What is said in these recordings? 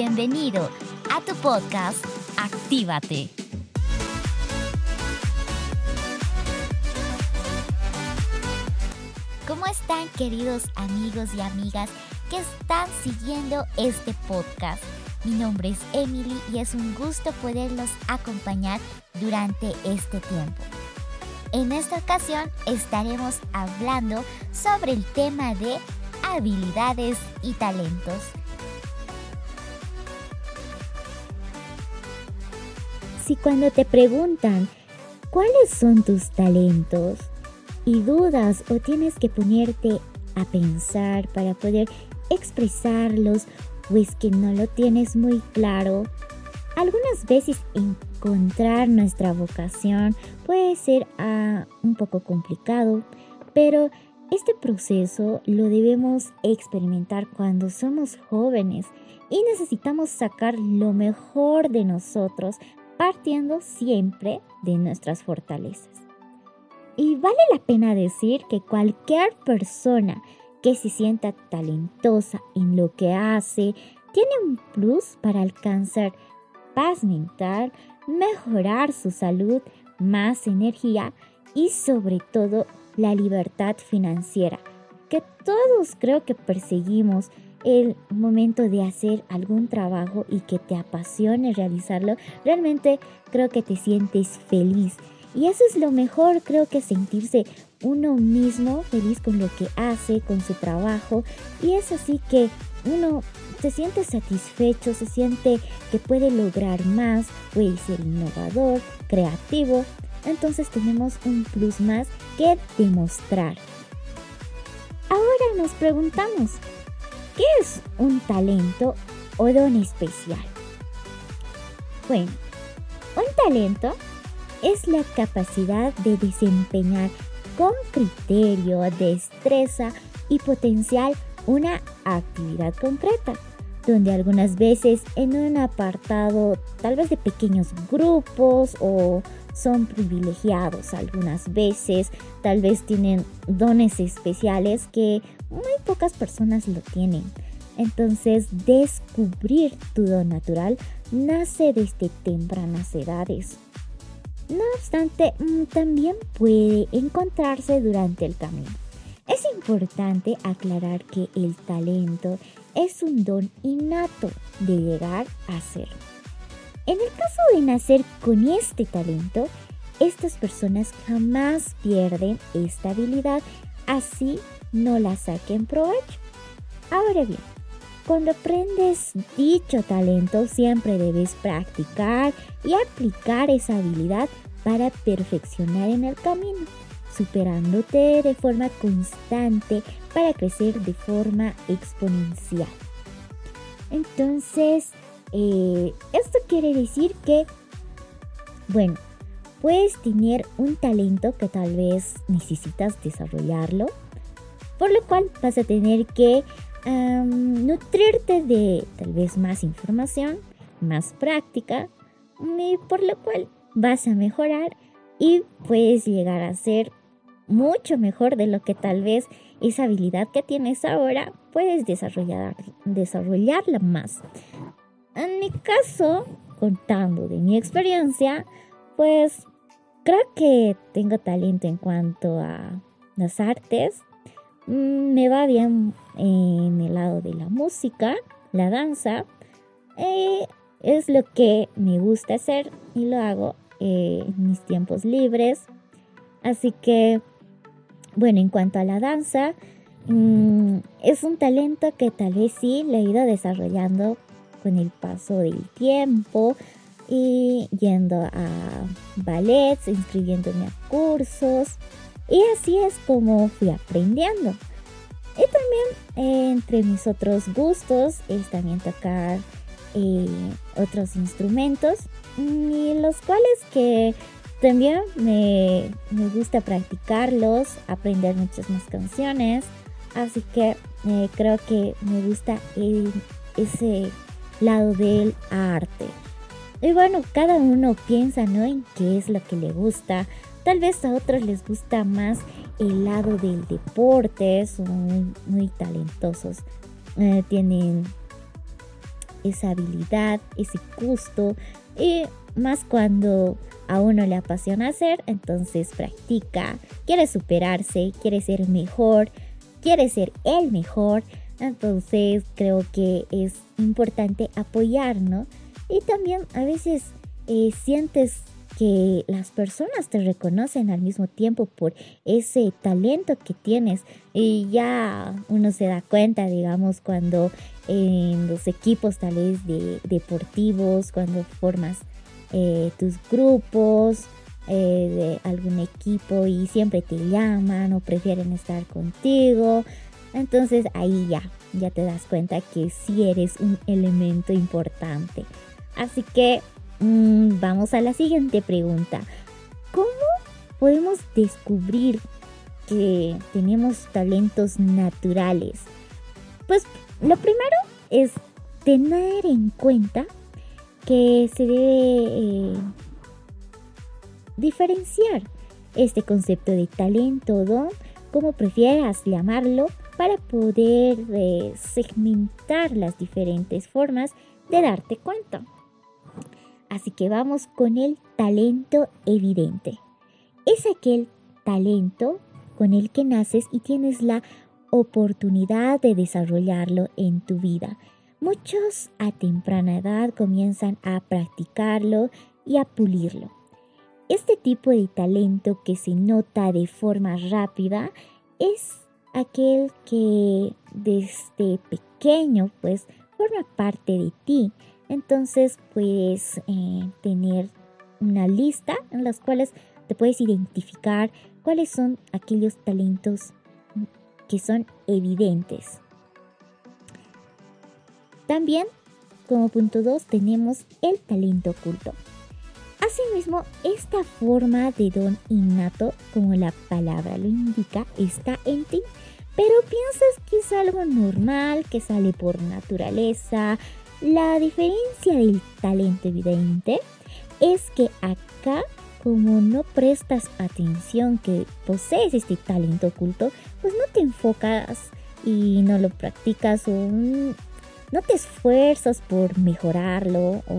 Bienvenido a tu podcast Actívate. ¿Cómo están queridos amigos y amigas que están siguiendo este podcast? Mi nombre es Emily y es un gusto poderlos acompañar durante este tiempo. En esta ocasión estaremos hablando sobre el tema de habilidades y talentos. Si cuando te preguntan cuáles son tus talentos y dudas o tienes que ponerte a pensar para poder expresarlos o es que no lo tienes muy claro, algunas veces encontrar nuestra vocación puede ser ah, un poco complicado, pero este proceso lo debemos experimentar cuando somos jóvenes y necesitamos sacar lo mejor de nosotros partiendo siempre de nuestras fortalezas. Y vale la pena decir que cualquier persona que se sienta talentosa en lo que hace tiene un plus para alcanzar paz mental, mejorar su salud, más energía y sobre todo la libertad financiera, que todos creo que perseguimos el momento de hacer algún trabajo y que te apasione realizarlo, realmente creo que te sientes feliz. Y eso es lo mejor, creo que sentirse uno mismo feliz con lo que hace, con su trabajo. Y es así que uno se siente satisfecho, se siente que puede lograr más, puede ser innovador, creativo. Entonces tenemos un plus más que demostrar. Ahora nos preguntamos, ¿qué es un talento o don especial? Bueno, un talento es la capacidad de desempeñar con criterio, destreza y potencial una actividad concreta donde algunas veces en un apartado tal vez de pequeños grupos o son privilegiados algunas veces, tal vez tienen dones especiales que muy pocas personas lo tienen. Entonces, descubrir tu don natural nace desde tempranas edades. No obstante, mm, también puede encontrarse durante el camino. Es importante aclarar que el talento es un don innato de llegar a ser. En el caso de nacer con este talento, estas personas jamás pierden esta habilidad, así no la saquen provecho. Ahora bien, cuando aprendes dicho talento, siempre debes practicar y aplicar esa habilidad para perfeccionar en el camino superándote de forma constante para crecer de forma exponencial. Entonces, eh, esto quiere decir que, bueno, puedes tener un talento que tal vez necesitas desarrollarlo, por lo cual vas a tener que nutrirte de tal vez más información, más práctica, y por lo cual vas a mejorar y puedes llegar a ser mucho mejor de lo que tal vez esa habilidad que tienes ahora puedes desarrollar, desarrollarla más. En mi caso, contando de mi experiencia, pues creo que tengo talento en cuanto a las artes. Mm, me va bien en el lado de la música, la danza. Eh, es lo que me gusta hacer y lo hago eh, en mis tiempos libres. Así que bueno, en cuanto a la danza, mm, es un talento que tal vez sí le he ido desarrollando con el paso del tiempo y yendo a ballets, inscribiéndome a cursos y así es como fui aprendiendo. Y también eh, entre mis otros gustos es también tocar eh, otros instrumentos y los cuales que también me, gusta practicarlos, aprender muchas más canciones. Así que eh, creo que me gusta ese lado del arte. Y bueno, cada uno piensa, ¿no? En qué es lo que le gusta. Tal vez a otros les gusta más el lado del deporte, son muy, talentosos. Eh, tienen esa habilidad, ese gusto, y más cuando a uno le apasiona hacer, entonces practica, quiere superarse, quiere ser mejor, quiere ser el mejor, entonces creo que es importante apoyar, ¿no? Y también a veces eh, sientes que las personas te reconocen al mismo tiempo por ese talento que tienes y ya uno se da cuenta, digamos, cuando en los equipos tal vez de deportivos, cuando formas eh, tus grupos eh, de algún equipo y siempre te llaman o prefieren estar contigo, entonces ahí ya, ya te das cuenta que sí eres un elemento importante. Así que Mm, vamos a la siguiente pregunta. ¿Cómo podemos descubrir que tenemos talentos naturales? Pues lo primero es tener en cuenta que se debe eh, diferenciar este concepto de talento don, como prefieras llamarlo, para poder eh, segmentar las diferentes formas de darte cuenta. Así que vamos con el talento evidente. Es aquel talento con el que naces y tienes la oportunidad de desarrollarlo en tu vida. Muchos a temprana edad comienzan a practicarlo y a pulirlo. Este tipo de talento que se nota de forma rápida es aquel que desde pequeño pues forma parte de ti entonces puedes eh, tener una lista en las cuales te puedes identificar cuáles son aquellos talentos que son evidentes. También, como punto 2, tenemos el talento oculto. Asimismo, esta forma de don innato, como la palabra lo indica, está en ti, pero piensas que es algo normal, que sale por naturaleza, la diferencia del talento evidente es que acá, como no prestas atención que posees este talento oculto, pues no te enfocas y no lo practicas o no te esfuerzas por mejorarlo o,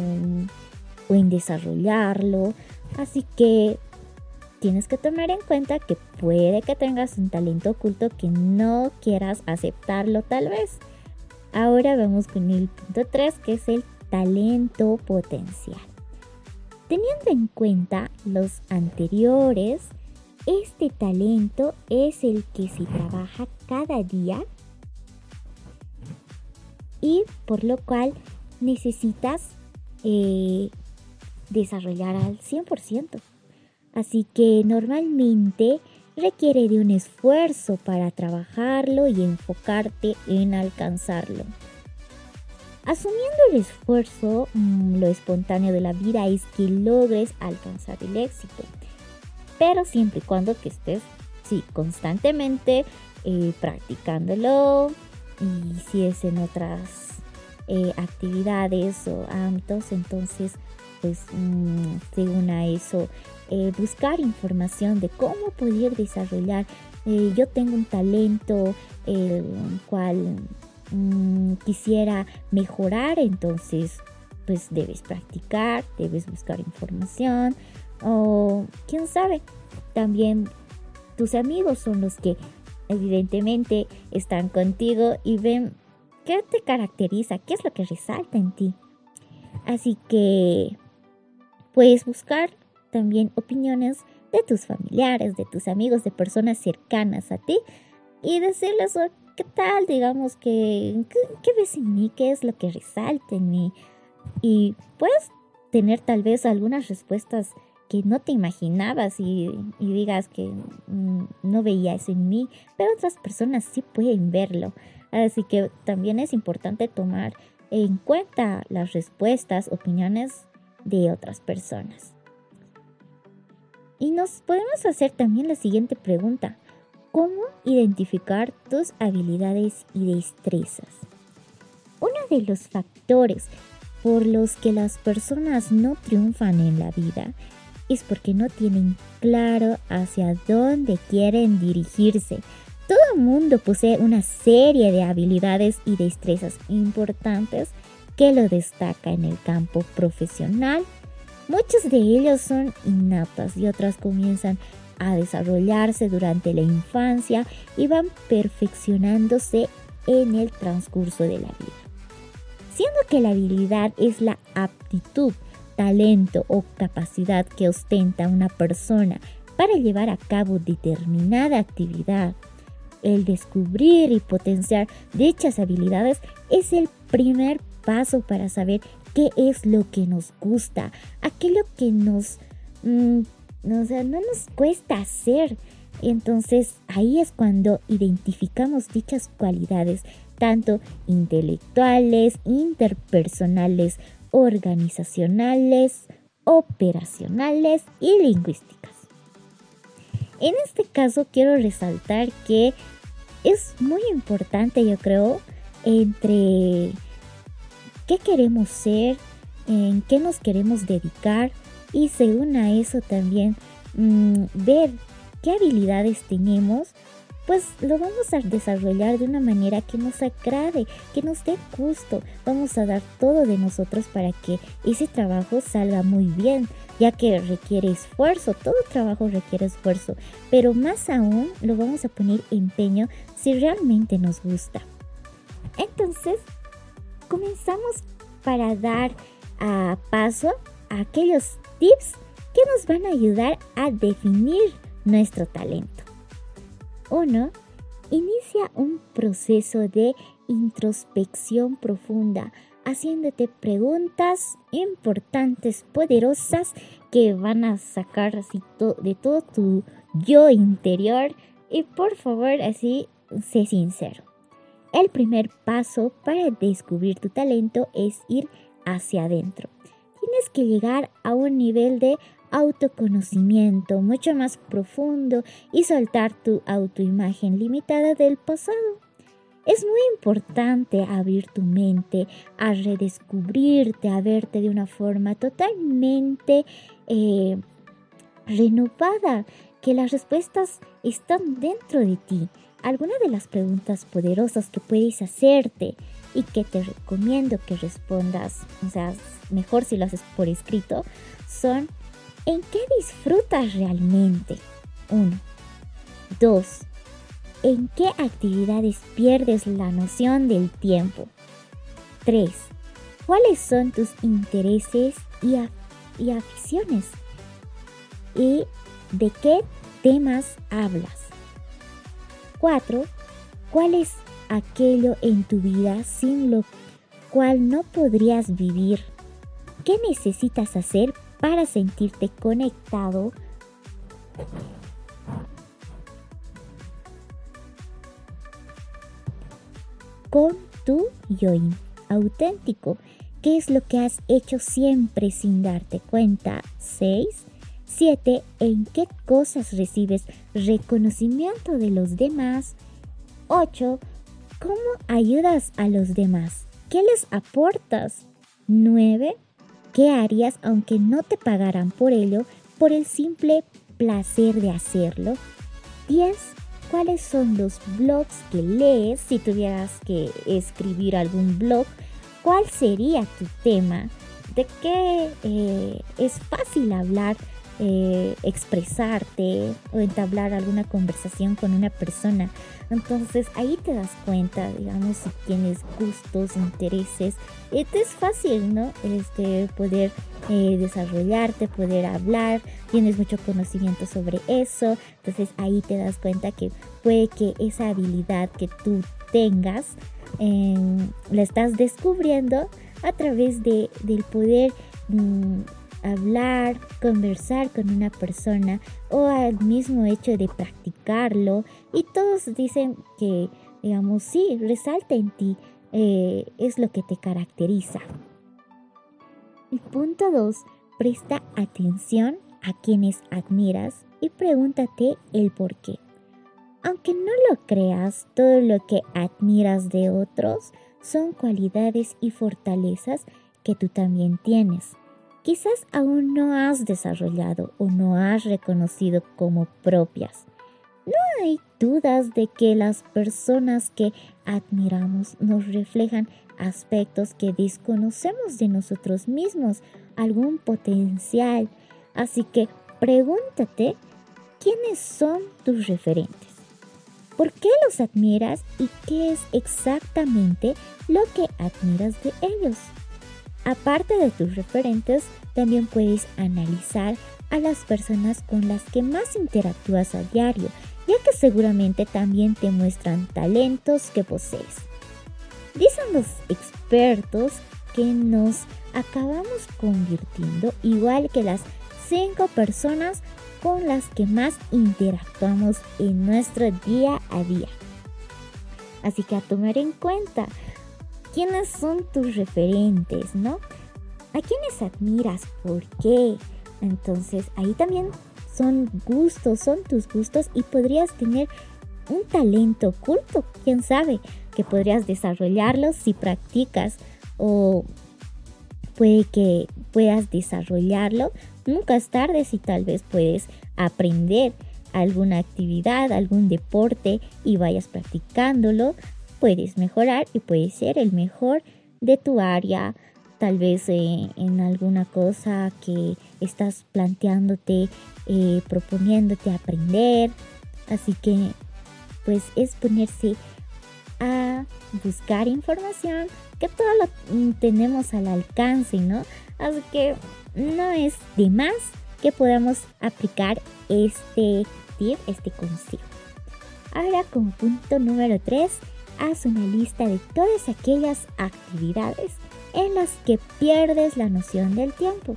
o en desarrollarlo. Así que tienes que tomar en cuenta que puede que tengas un talento oculto que no quieras aceptarlo tal vez. Ahora vamos con el punto 3 que es el talento potencial. Teniendo en cuenta los anteriores, este talento es el que se trabaja cada día y por lo cual necesitas eh, desarrollar al 100%. Así que normalmente requiere de un esfuerzo para trabajarlo y enfocarte en alcanzarlo. Asumiendo el esfuerzo, mm, lo espontáneo de la vida es que logres alcanzar el éxito. Pero siempre y cuando que estés, sí, constantemente eh, practicándolo y si es en otras eh, actividades o ámbitos, entonces pues mm, según a eso eh, buscar información de cómo poder desarrollar. Eh, yo tengo un talento el cual mm, quisiera mejorar, entonces pues debes practicar, debes buscar información o quién sabe, también tus amigos son los que evidentemente están contigo y ven qué te caracteriza, qué es lo que resalta en ti. Así que puedes buscar también opiniones de tus familiares, de tus amigos, de personas cercanas a ti y decirles qué tal, digamos, que, qué, ves en mí, qué es lo que resalta en mí. Y puedes tener tal vez algunas respuestas que no te imaginabas y, y digas que mm, no veía eso en mí, pero otras personas sí pueden verlo. Así que también es importante tomar en cuenta las respuestas, opiniones de otras personas. Y nos podemos hacer también la siguiente pregunta. ¿Cómo identificar tus habilidades y destrezas? Uno de los factores por los que las personas no triunfan en la vida es porque no tienen claro hacia dónde quieren dirigirse. Todo mundo posee una serie de habilidades y destrezas importantes que lo destaca en el campo profesional. Muchos de ellos son innatas y otras comienzan a desarrollarse durante la infancia y van perfeccionándose en el transcurso de la vida. Siendo que la habilidad es la aptitud, talento o capacidad que ostenta una persona para llevar a cabo determinada actividad. El descubrir y potenciar dichas habilidades es el primer paso para saber qué es lo que nos gusta, aquello que nos, mm, no, no nos cuesta hacer. Entonces ahí es cuando identificamos dichas cualidades, tanto intelectuales, interpersonales, organizacionales, operacionales y lingüísticas. En este caso quiero resaltar que es muy importante, yo creo, entre qué queremos ser, en qué nos queremos dedicar y según a eso también mm, ver qué habilidades tenemos, pues lo vamos a desarrollar de una manera que nos agrade, que nos dé gusto. Vamos a dar todo de nosotros para que ese trabajo salga muy bien, ya que requiere esfuerzo, todo trabajo requiere esfuerzo, pero más aún lo vamos a poner empeño si realmente nos gusta. Entonces, comenzamos para dar a paso a aquellos tips que nos van a ayudar a definir nuestro talento. 1. Inicia un proceso de introspección profunda, haciéndote preguntas importantes, poderosas, que van a sacar así de todo tu yo interior. Y por favor, así, sé sincero. El primer paso para descubrir tu talento es ir hacia adentro. Tienes que llegar a un nivel de autoconocimiento mucho más profundo y soltar tu autoimagen limitada del pasado. Es muy importante abrir tu mente a redescubrirte, a verte de una forma totalmente eh, renovada, que las respuestas están dentro de ti. Algunas de las preguntas poderosas que puedes hacerte y que te recomiendo que respondas, o sea, mejor si lo haces por escrito, son ¿En qué disfrutas realmente? 1. 2. ¿En qué actividades pierdes la noción del tiempo? 3. ¿Cuáles son tus intereses y, y aficiones? ¿Y de qué temas hablas? 4. ¿Cuál es aquello en tu vida sin lo cual no podrías vivir? ¿Qué necesitas hacer para sentirte conectado con tu yo auténtico. ¿Qué es lo que has hecho siempre sin darte cuenta? 6. 7. ¿En qué cosas recibes reconocimiento de los demás? 8. ¿Cómo ayudas a los demás? ¿Qué les aportas? 9. ¿Qué harías aunque no te pagaran por ello por el simple placer de hacerlo? 10. ¿Cuáles son los blogs que lees? Si tuvieras que escribir algún blog, ¿cuál sería tu tema? ¿De qué eh, es fácil hablar eh, expresarte o entablar alguna conversación con una persona. Entonces ahí te das cuenta, digamos, si tienes gustos, intereses. Es fácil, ¿no? Este, poder eh, desarrollarte, poder hablar, tienes mucho conocimiento sobre eso. Entonces ahí te das cuenta que puede que esa habilidad que tú tengas em, la estás descubriendo a través de, del poder mm, hablar, conversar con una persona o al mismo hecho de practicarlo. Y todos dicen que, digamos, sí, resalta en ti, eh, es lo que te caracteriza. Y punto 2. Presta atención a quienes admiras y pregúntate el por qué. Aunque no lo creas, todo lo que admiras de otros son cualidades y fortalezas que tú también tienes quizás aún no has desarrollado o no has reconocido como propias. No hay dudas de que las personas que admiramos nos reflejan aspectos que desconocemos de nosotros mismos, algún potencial. Así que pregúntate, ¿quiénes son tus referentes? ¿Por qué los admiras y qué es exactamente lo que admiras de ellos? Aparte de tus referentes, también puedes analizar a las personas con las que más interactúas a diario, ya que seguramente también te muestran talentos que posees. Dicen los expertos que nos acabamos convirtiendo igual que las cinco personas con las que más interactuamos en nuestro día a día. Así que a tomar en cuenta quiénes son tus referentes, ¿no? ¿A quiénes admiras? ¿Por qué? Entonces ahí también son gustos, son tus gustos y podrías tener un talento oculto, quién sabe, que podrías desarrollarlo si practicas o puede que puedas desarrollarlo. Nunca es tarde si tal vez puedes aprender alguna actividad, algún deporte y vayas practicándolo, puedes mejorar y puedes ser el mejor de tu área, tal vez eh, en alguna cosa que estás planteándote, eh, proponiéndote aprender. Así que pues es ponerse a buscar información que todo lo mm, tenemos al alcance, ¿no? Así que no es de más que podamos aplicar este tip, este consejo. Ahora como punto número 3, haz una lista de todas aquellas actividades en las que pierdes la noción del tiempo.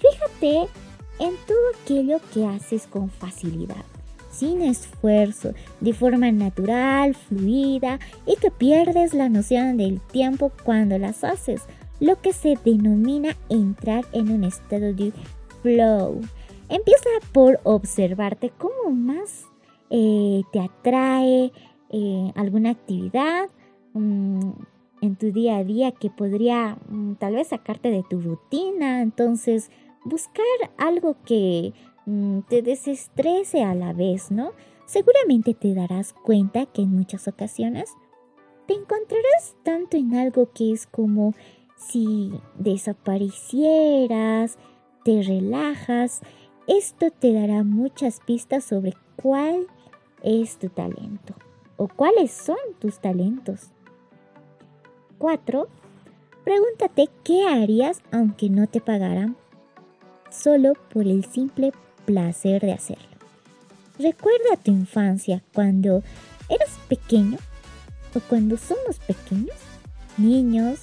Fíjate en todo aquello que haces con facilidad sin esfuerzo, de forma natural, fluida y que pierdes la noción del tiempo cuando las haces, lo que se denomina entrar en un estado de flow. Empieza por observarte cómo más eh, te atrae eh, alguna actividad mm, en tu día a día que podría mm, tal vez sacarte de tu rutina. Entonces, buscar algo que Mm, te desestrese a la vez, ¿no? Seguramente te darás cuenta que en muchas ocasiones te encontrarás tanto en algo que es como si desaparecieras, te relajas. Esto te dará muchas pistas sobre cuál es tu talento o cuáles son tus talentos. 4. Pregúntate qué harías aunque no te pagaran solo por el simple placer de hacerlo. Recuerda tu infancia cuando eras pequeño o cuando somos pequeños, niños,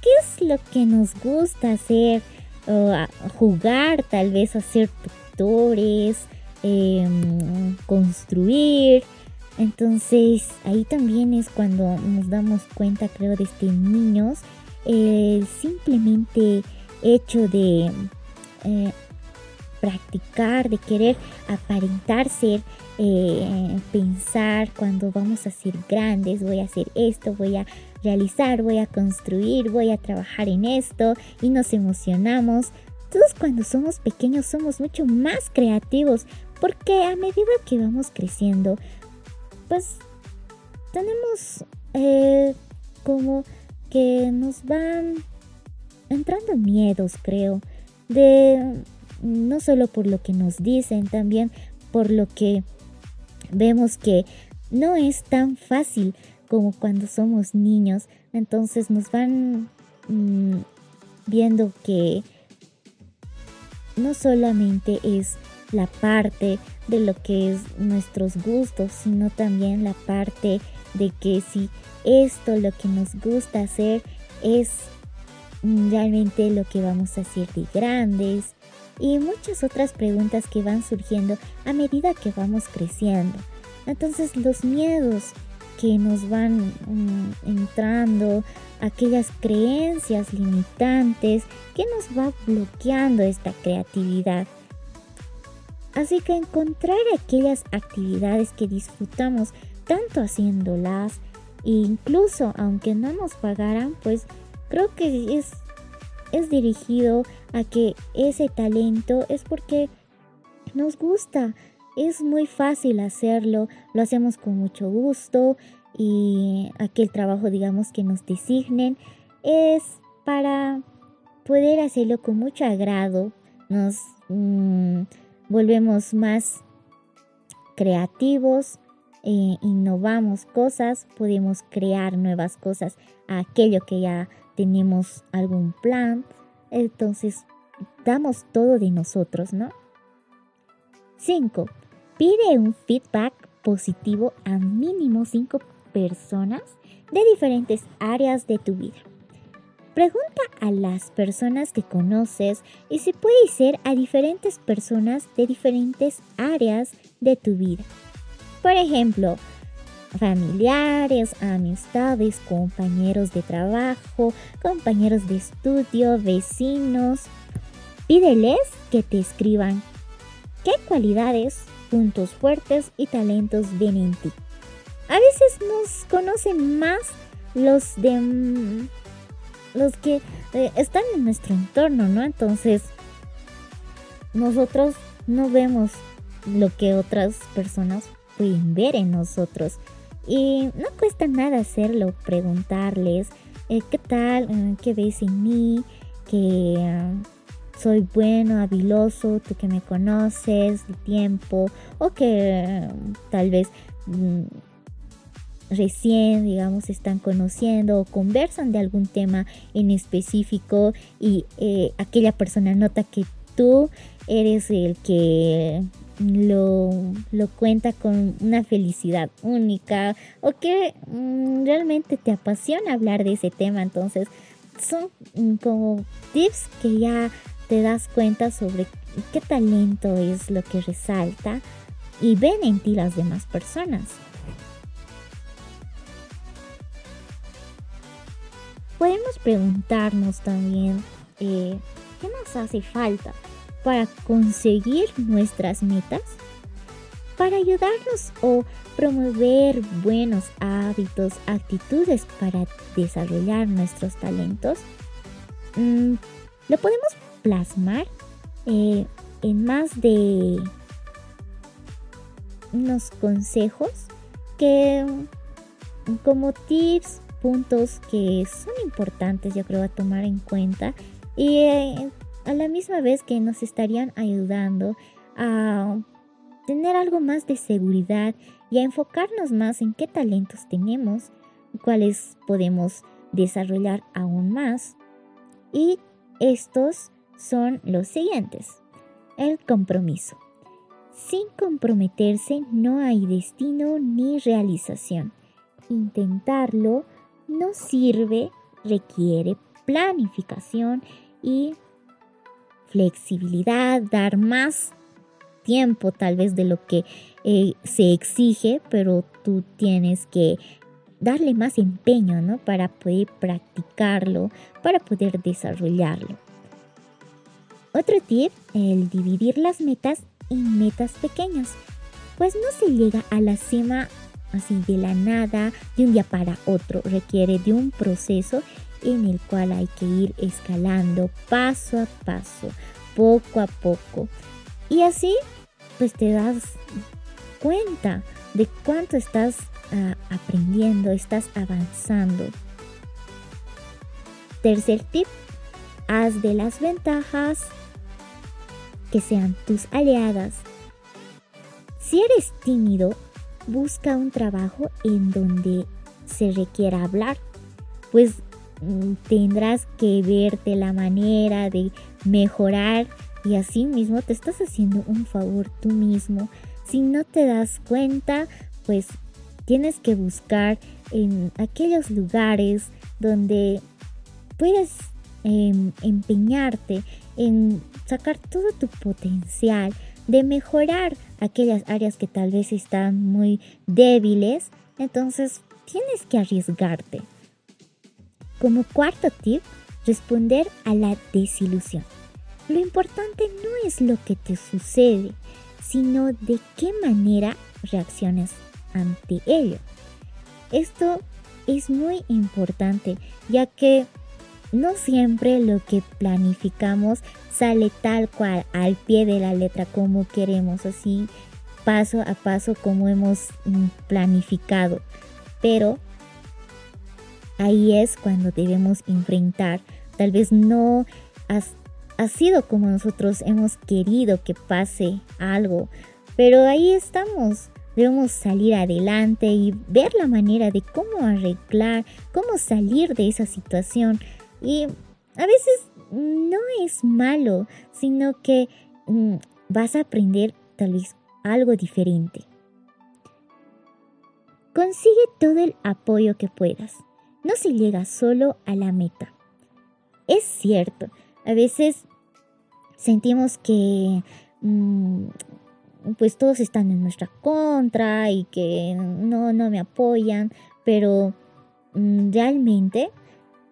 ¿qué es lo que nos gusta hacer? O jugar, tal vez hacer tutores, em, construir. Entonces ahí también es cuando nos damos cuenta, creo, de este niños, el simplemente hecho de eh, practicar, de querer aparentar ser, eh, pensar cuando vamos a ser grandes, voy a hacer esto, voy a realizar, voy a construir, voy a trabajar en esto y nos emocionamos. Todos cuando somos pequeños somos mucho más creativos porque a medida que vamos creciendo, pues tenemos eh, como que nos van entrando miedos, creo, de no solo por lo que nos dicen, también por lo que vemos que no es tan fácil como cuando somos niños. Entonces nos van mm, viendo que no solamente es la parte de lo que es nuestros gustos, sino también la parte de que si esto lo que nos gusta hacer es realmente lo que vamos a hacer de grandes y muchas otras preguntas que van surgiendo a medida que vamos creciendo. Entonces los miedos que nos van mm, entrando, aquellas creencias limitantes que nos va bloqueando esta creatividad. Así que encontrar aquellas actividades que disfrutamos tanto haciéndolas, e incluso aunque no nos pagaran, pues creo que es es dirigido a que ese talento es porque nos gusta. Es muy fácil hacerlo, lo hacemos con mucho gusto y aquel trabajo, digamos, que nos designen es para poder hacerlo con mucho agrado, nos mm, volvemos más creativos, eh, innovamos cosas, podemos crear nuevas cosas a aquello que ya tenemos algún plan. Entonces, damos todo de nosotros, ¿no? 5. Pide un feedback positivo a mínimo 5 personas de diferentes áreas de tu vida. Pregunta a las personas que conoces y si puede ser a diferentes personas de diferentes áreas de tu vida. Por ejemplo, familiares, amistades, compañeros de trabajo, compañeros de estudio, vecinos. Pídeles que te escriban qué cualidades, puntos fuertes y talentos ven en ti. A veces nos conocen más los de los que eh, están en nuestro entorno, ¿no? Entonces, nosotros no vemos lo que otras personas pueden ver en nosotros. Y no cuesta nada hacerlo, preguntarles, eh, ¿qué tal? Eh, ¿Qué ves en mí? Que ah, soy bueno, habiloso, tú que me conoces de tiempo, o que tal vez mm, recién, digamos, están conociendo o conversan de algún tema en específico y eh, aquella persona nota que tú eres el que lo, cuenta con una felicidad única o que mm, realmente te apasiona hablar de ese tema. Entonces, son mm, como tips que ya te das cuenta sobre qué talento es lo que resalta y ven en ti las demás personas. Podemos preguntarnos también eh, qué nos hace falta para conseguir nuestras metas, para ayudarnos o promover buenos hábitos, actitudes para desarrollar nuestros talentos. Mm, lo podemos plasmar eh, en más de unos consejos que como tips puntos que son importantes, yo creo, a tomar en cuenta y eh, a la misma vez que nos estarían ayudando a tener algo más de seguridad y a enfocarnos más en qué talentos tenemos, cuáles podemos desarrollar aún más. Y estos son los siguientes. El compromiso. Sin comprometerse no hay destino ni realización. Intentarlo no sirve, requiere planificación y flexibilidad, dar más tiempo tal vez de lo que eh, se exige, pero tú tienes que darle más empeño, ¿no? Para poder practicarlo, para poder desarrollarlo. Otro tip, el dividir las metas en metas pequeñas, pues no se llega a la cima así de la nada, de un día para otro. Requiere de un proceso en el cual hay que ir escalando paso a paso, poco a poco. Y así, pues te das cuenta de cuánto estás ah, aprendiendo, estás avanzando. Tercer tip, haz de las ventajas que sean tus aliadas. Si eres tímido, busca un trabajo en donde se requiera hablar, pues mm, tendrás que verte la manera de mejorar y así mismo te estás haciendo un favor tú mismo. Si no te das cuenta, pues tienes que buscar en aquellos lugares donde puedes em, empeñarte en sacar todo tu potencial de mejorar aquellas áreas que tal vez están muy débiles, entonces tienes que arriesgarte. Como cuarto tip, responder a la desilusión. Lo importante no es lo que te sucede, sino de qué manera reaccionas ante ello. Esto es muy importante, ya que no siempre lo que planificamos sale tal cual, al pie de la letra como queremos. Así paso a paso como hemos mm, planificado. Pero ahí es cuando debemos enfrentar. Tal vez no ha sido como nosotros hemos querido que pase algo, pero ahí estamos. Debemos salir adelante y ver la manera de cómo arreglar, cómo salir de esa situación. Y a veces no es malo, sino que mm, vas a aprender tal vez algo diferente. Consigue todo el apoyo que puedas. No se llega solo a la meta. Es cierto, a veces sentimos que mm, pues todos están en nuestra contra y que no, no me apoyan, pero mm, realmente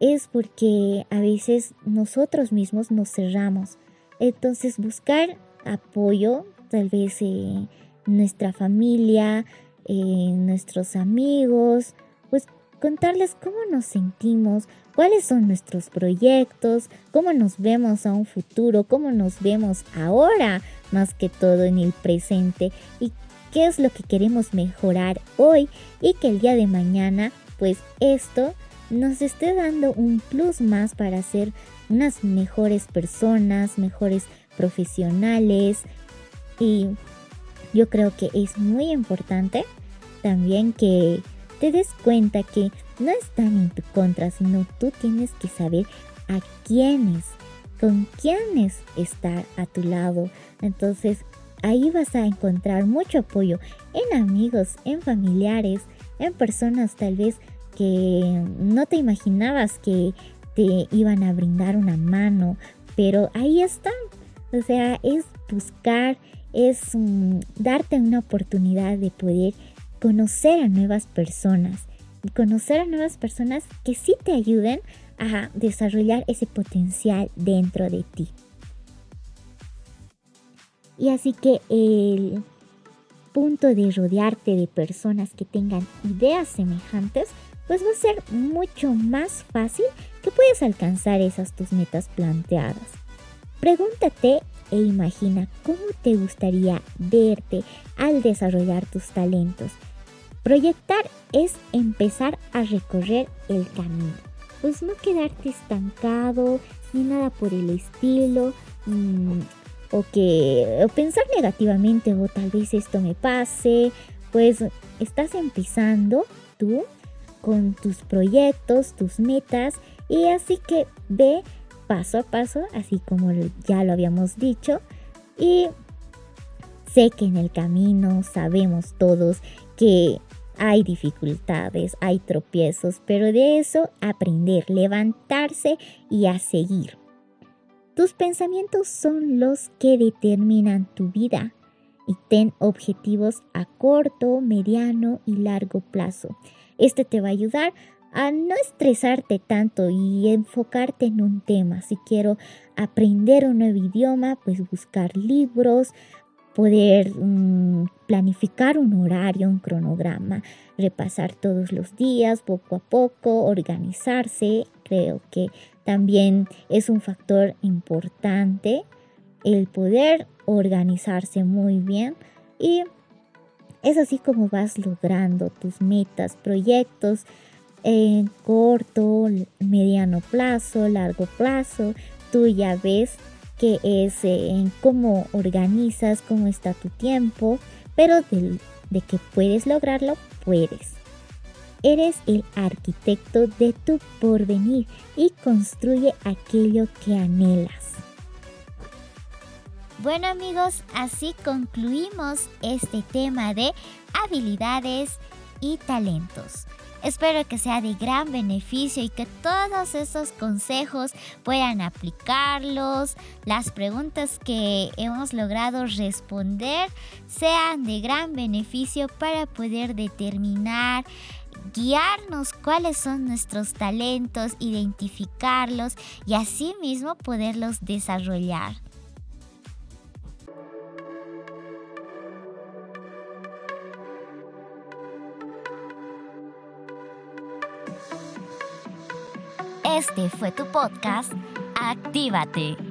es porque a veces nosotros mismos nos cerramos. Entonces buscar apoyo, tal vez en nuestra familia, en nuestros amigos, pues contarles cómo nos sentimos, cuáles son nuestros proyectos, cómo nos vemos a un futuro, cómo nos vemos ahora, más que todo en el presente y qué es lo que queremos mejorar hoy y que el día de mañana, pues esto nos esté dando un plus más para ser unas mejores personas, mejores profesionales y yo creo que es muy importante también que te des cuenta que no están en tu contra, sino tú tienes que saber a quiénes, con quiénes estar a tu lado. Entonces ahí vas a encontrar mucho apoyo en amigos, en familiares, en personas tal vez que no te imaginabas que te iban a brindar una mano, pero ahí están. O sea, es buscar, es mm, darte una oportunidad de poder conocer a nuevas personas y conocer a nuevas personas que sí te ayuden a desarrollar ese potencial dentro de ti. Y así que el punto de rodearte de personas que tengan ideas semejantes, pues va a ser mucho más fácil que puedas alcanzar esas tus metas planteadas. Pregúntate e imagina cómo te gustaría verte al desarrollar tus talentos Proyectar es empezar a recorrer el camino, pues no quedarte estancado ni nada por el estilo, mm, o que o pensar negativamente o tal vez esto me pase, pues estás empezando tú con tus proyectos, tus metas y así que ve paso a paso, así como ya lo habíamos dicho y sé que en el camino sabemos todos que hay dificultades, hay tropiezos, pero de eso aprender, levantarse y a seguir. Tus pensamientos son los que determinan tu vida y ten objetivos a corto, mediano y largo plazo. Este te va a ayudar a no estresarte tanto y enfocarte en un tema. Si quiero aprender un nuevo idioma, pues buscar libros, poder mm, planificar un horario, un cronograma, repasar todos los días, poco a poco, organizarse. Creo que también es un factor importante el poder organizarse muy bien y es así como vas logrando tus metas, proyectos en corto, mediano plazo, largo plazo. Tú ya ves que es eh, en cómo organizas, cómo está tu tiempo, pero de, de que puedes lograrlo, puedes. Eres el arquitecto de tu porvenir y construye aquello que anhelas. Bueno amigos, así concluimos este tema de habilidades y talentos. Espero que sea de gran beneficio y que todos esos consejos puedan aplicarlos. Las preguntas que hemos logrado responder sean de gran beneficio para poder determinar guiarnos cuáles son nuestros talentos, identificarlos y asimismo poderlos desarrollar. Este fue tu podcast. Actívate.